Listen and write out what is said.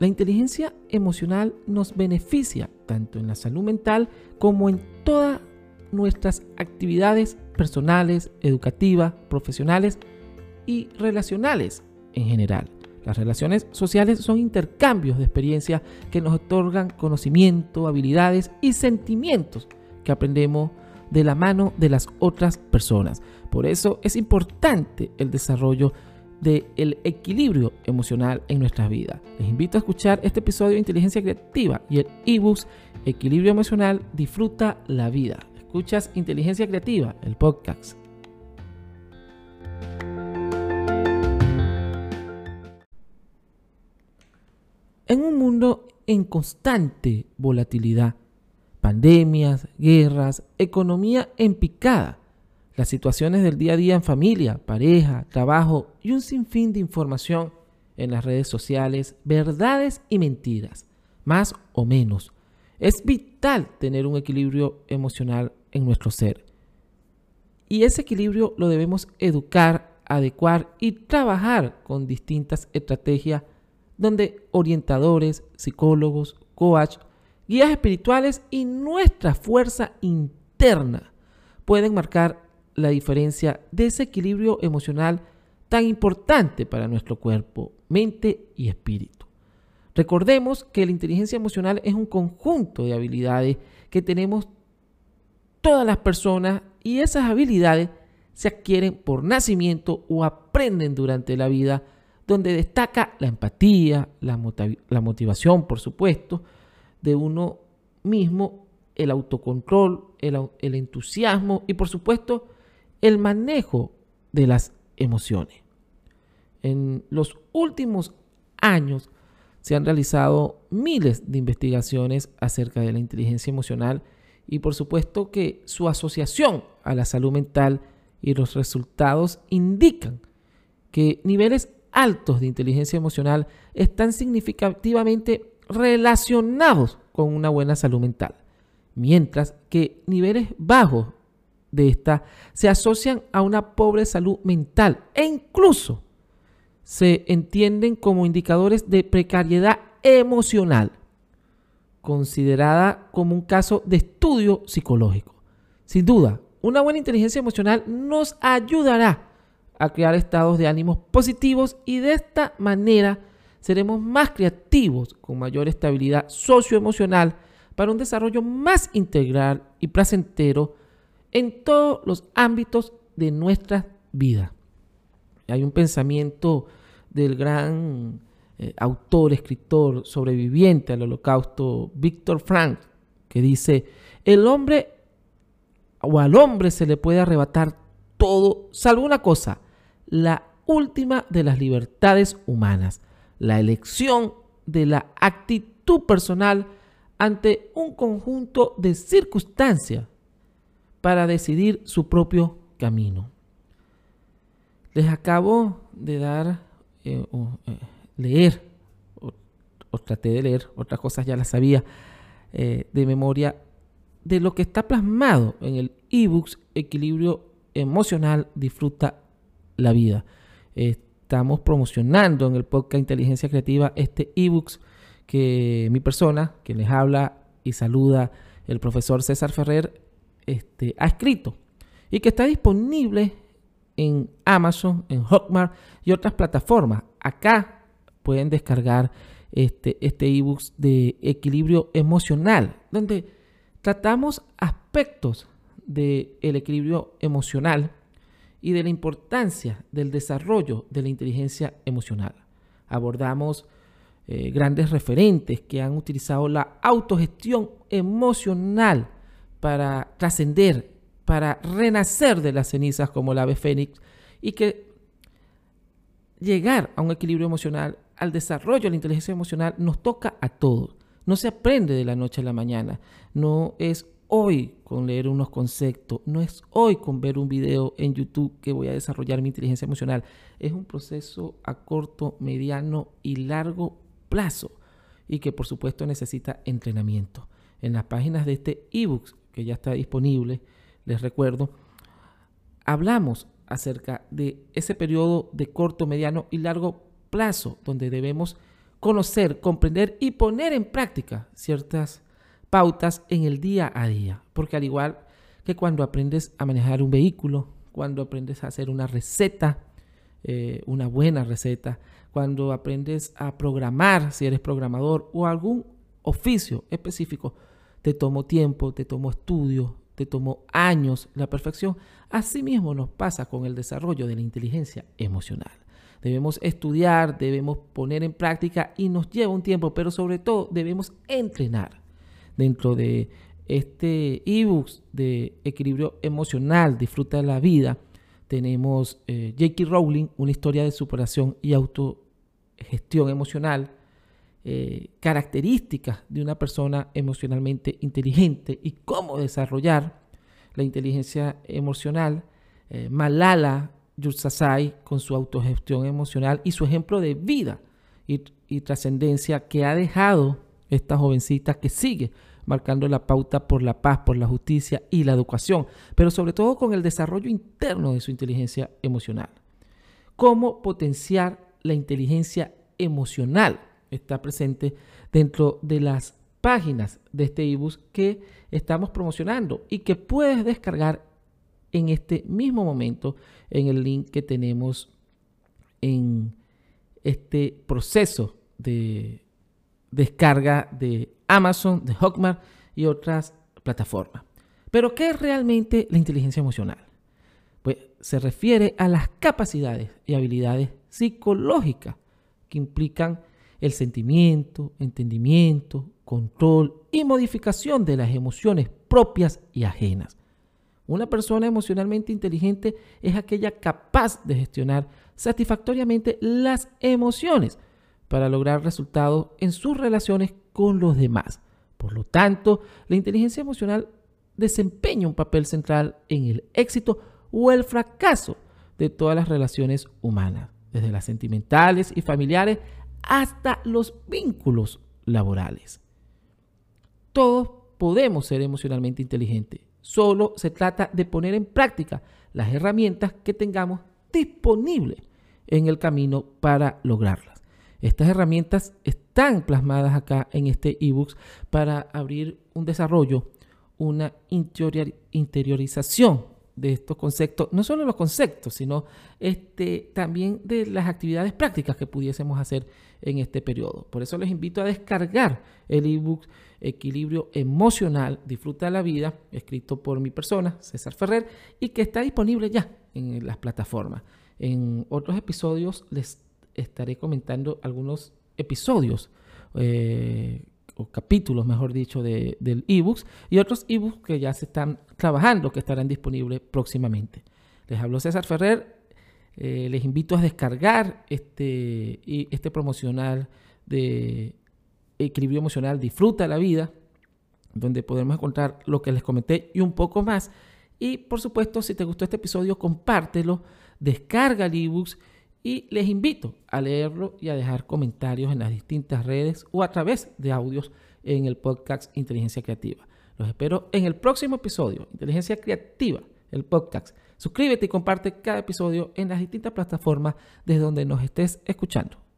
la inteligencia emocional nos beneficia tanto en la salud mental como en todas nuestras actividades personales, educativas, profesionales y relacionales en general. Las relaciones sociales son intercambios de experiencias que nos otorgan conocimiento, habilidades y sentimientos que aprendemos de la mano de las otras personas. Por eso es importante el desarrollo del equilibrio emocional en nuestras vidas. Les invito a escuchar este episodio de Inteligencia Creativa y el ebook Equilibrio Emocional Disfruta la Vida. Escuchas Inteligencia Creativa, el podcast. En un mundo en constante volatilidad, pandemias, guerras, economía en picada, las situaciones del día a día en familia, pareja, trabajo y un sinfín de información en las redes sociales, verdades y mentiras, más o menos. Es vital tener un equilibrio emocional en nuestro ser. Y ese equilibrio lo debemos educar, adecuar y trabajar con distintas estrategias donde orientadores, psicólogos, coach, guías espirituales y nuestra fuerza interna pueden marcar la diferencia de ese equilibrio emocional tan importante para nuestro cuerpo, mente y espíritu. Recordemos que la inteligencia emocional es un conjunto de habilidades que tenemos todas las personas y esas habilidades se adquieren por nacimiento o aprenden durante la vida, donde destaca la empatía, la, motivación, por supuesto, de uno mismo, el autocontrol, el entusiasmo y, por supuesto, el manejo de las emociones. En los últimos años se han realizado miles de investigaciones acerca de la inteligencia emocional y por supuesto que su asociación a la salud mental y los resultados indican que niveles altos de inteligencia emocional están significativamente relacionados con una buena salud mental, mientras que niveles bajos de esta se asocian a una pobre salud mental e incluso se entienden como indicadores de precariedad emocional, considerada como un caso de estudio psicológico. Sin duda, una buena inteligencia emocional nos ayudará a crear estados de ánimos positivos y de esta manera seremos más creativos con mayor estabilidad socioemocional para un desarrollo más integral y placentero en todos los ámbitos de nuestra vida. Hay un pensamiento del gran eh, autor, escritor, sobreviviente al holocausto, Víctor Frank, que dice, el hombre o al hombre se le puede arrebatar todo, salvo una cosa, la última de las libertades humanas, la elección de la actitud personal ante un conjunto de circunstancias para decidir su propio camino. Les acabo de dar, eh, eh, leer, o, traté de leer, otras cosas ya las sabía eh, de memoria, de lo que está plasmado en el ebooks Equilibrio Emocional, Disfruta la Vida. Estamos promocionando en el podcast Inteligencia Creativa este ebooks que mi persona, quien les habla y saluda, el profesor César Ferrer, este, ha escrito y que está disponible en Amazon, en Hotmart y otras plataformas. Acá pueden descargar este, este ebook de equilibrio emocional, donde tratamos aspectos del equilibrio emocional y de la importancia del desarrollo de la inteligencia emocional. Abordamos eh, grandes referentes que han utilizado la autogestión emocional para trascender, para renacer de las cenizas como la ave fénix y que llegar a un equilibrio emocional, al desarrollo de la inteligencia emocional, nos toca a todos. No se aprende de la noche a la mañana. No es hoy con leer unos conceptos, no es hoy con ver un video en YouTube que voy a desarrollar mi inteligencia emocional. Es un proceso a corto, mediano y largo plazo y que por supuesto necesita entrenamiento. En las páginas de este ebook que ya está disponible, les recuerdo, hablamos acerca de ese periodo de corto, mediano y largo plazo donde debemos conocer, comprender y poner en práctica ciertas pautas en el día a día. Porque al igual que cuando aprendes a manejar un vehículo, cuando aprendes a hacer una receta, eh, una buena receta, cuando aprendes a programar, si eres programador, o algún oficio específico, te tomó tiempo, te tomó estudio, te tomó años la perfección. Asimismo nos pasa con el desarrollo de la inteligencia emocional. Debemos estudiar, debemos poner en práctica y nos lleva un tiempo, pero sobre todo debemos entrenar. Dentro de este ebook de equilibrio emocional, disfruta de la vida, tenemos eh, J.K. Rowling, una historia de superación y autogestión emocional, eh, características de una persona emocionalmente inteligente y cómo desarrollar la inteligencia emocional. Eh, Malala Yousafzai con su autogestión emocional y su ejemplo de vida y, y trascendencia que ha dejado esta jovencita que sigue marcando la pauta por la paz, por la justicia y la educación, pero sobre todo con el desarrollo interno de su inteligencia emocional. Cómo potenciar la inteligencia emocional está presente dentro de las páginas de este ebook que estamos promocionando y que puedes descargar en este mismo momento en el link que tenemos en este proceso de descarga de Amazon, de Hotmart y otras plataformas. Pero ¿qué es realmente la inteligencia emocional? Pues se refiere a las capacidades y habilidades psicológicas que implican el sentimiento, entendimiento, control y modificación de las emociones propias y ajenas. Una persona emocionalmente inteligente es aquella capaz de gestionar satisfactoriamente las emociones para lograr resultados en sus relaciones con los demás. Por lo tanto, la inteligencia emocional desempeña un papel central en el éxito o el fracaso de todas las relaciones humanas, desde las sentimentales y familiares hasta los vínculos laborales. Todos podemos ser emocionalmente inteligentes. Solo se trata de poner en práctica las herramientas que tengamos disponibles en el camino para lograrlas. Estas herramientas están plasmadas acá en este ebook para abrir un desarrollo, una interiorización de estos conceptos, no solo los conceptos, sino este, también de las actividades prácticas que pudiésemos hacer en este periodo. Por eso les invito a descargar el ebook Equilibrio Emocional, Disfruta la Vida, escrito por mi persona, César Ferrer, y que está disponible ya en las plataformas. En otros episodios les estaré comentando algunos episodios eh, capítulos, mejor dicho, de, del ebooks y otros ebooks que ya se están trabajando, que estarán disponibles próximamente. Les habló César Ferrer. Eh, les invito a descargar este, este promocional de equilibrio emocional, disfruta la vida, donde podremos encontrar lo que les comenté y un poco más. Y por supuesto, si te gustó este episodio, compártelo, descarga el ebooks y les invito a leerlo y a dejar comentarios en las distintas redes o a través de audios en el podcast Inteligencia Creativa. Los espero en el próximo episodio, Inteligencia Creativa, el podcast. Suscríbete y comparte cada episodio en las distintas plataformas desde donde nos estés escuchando.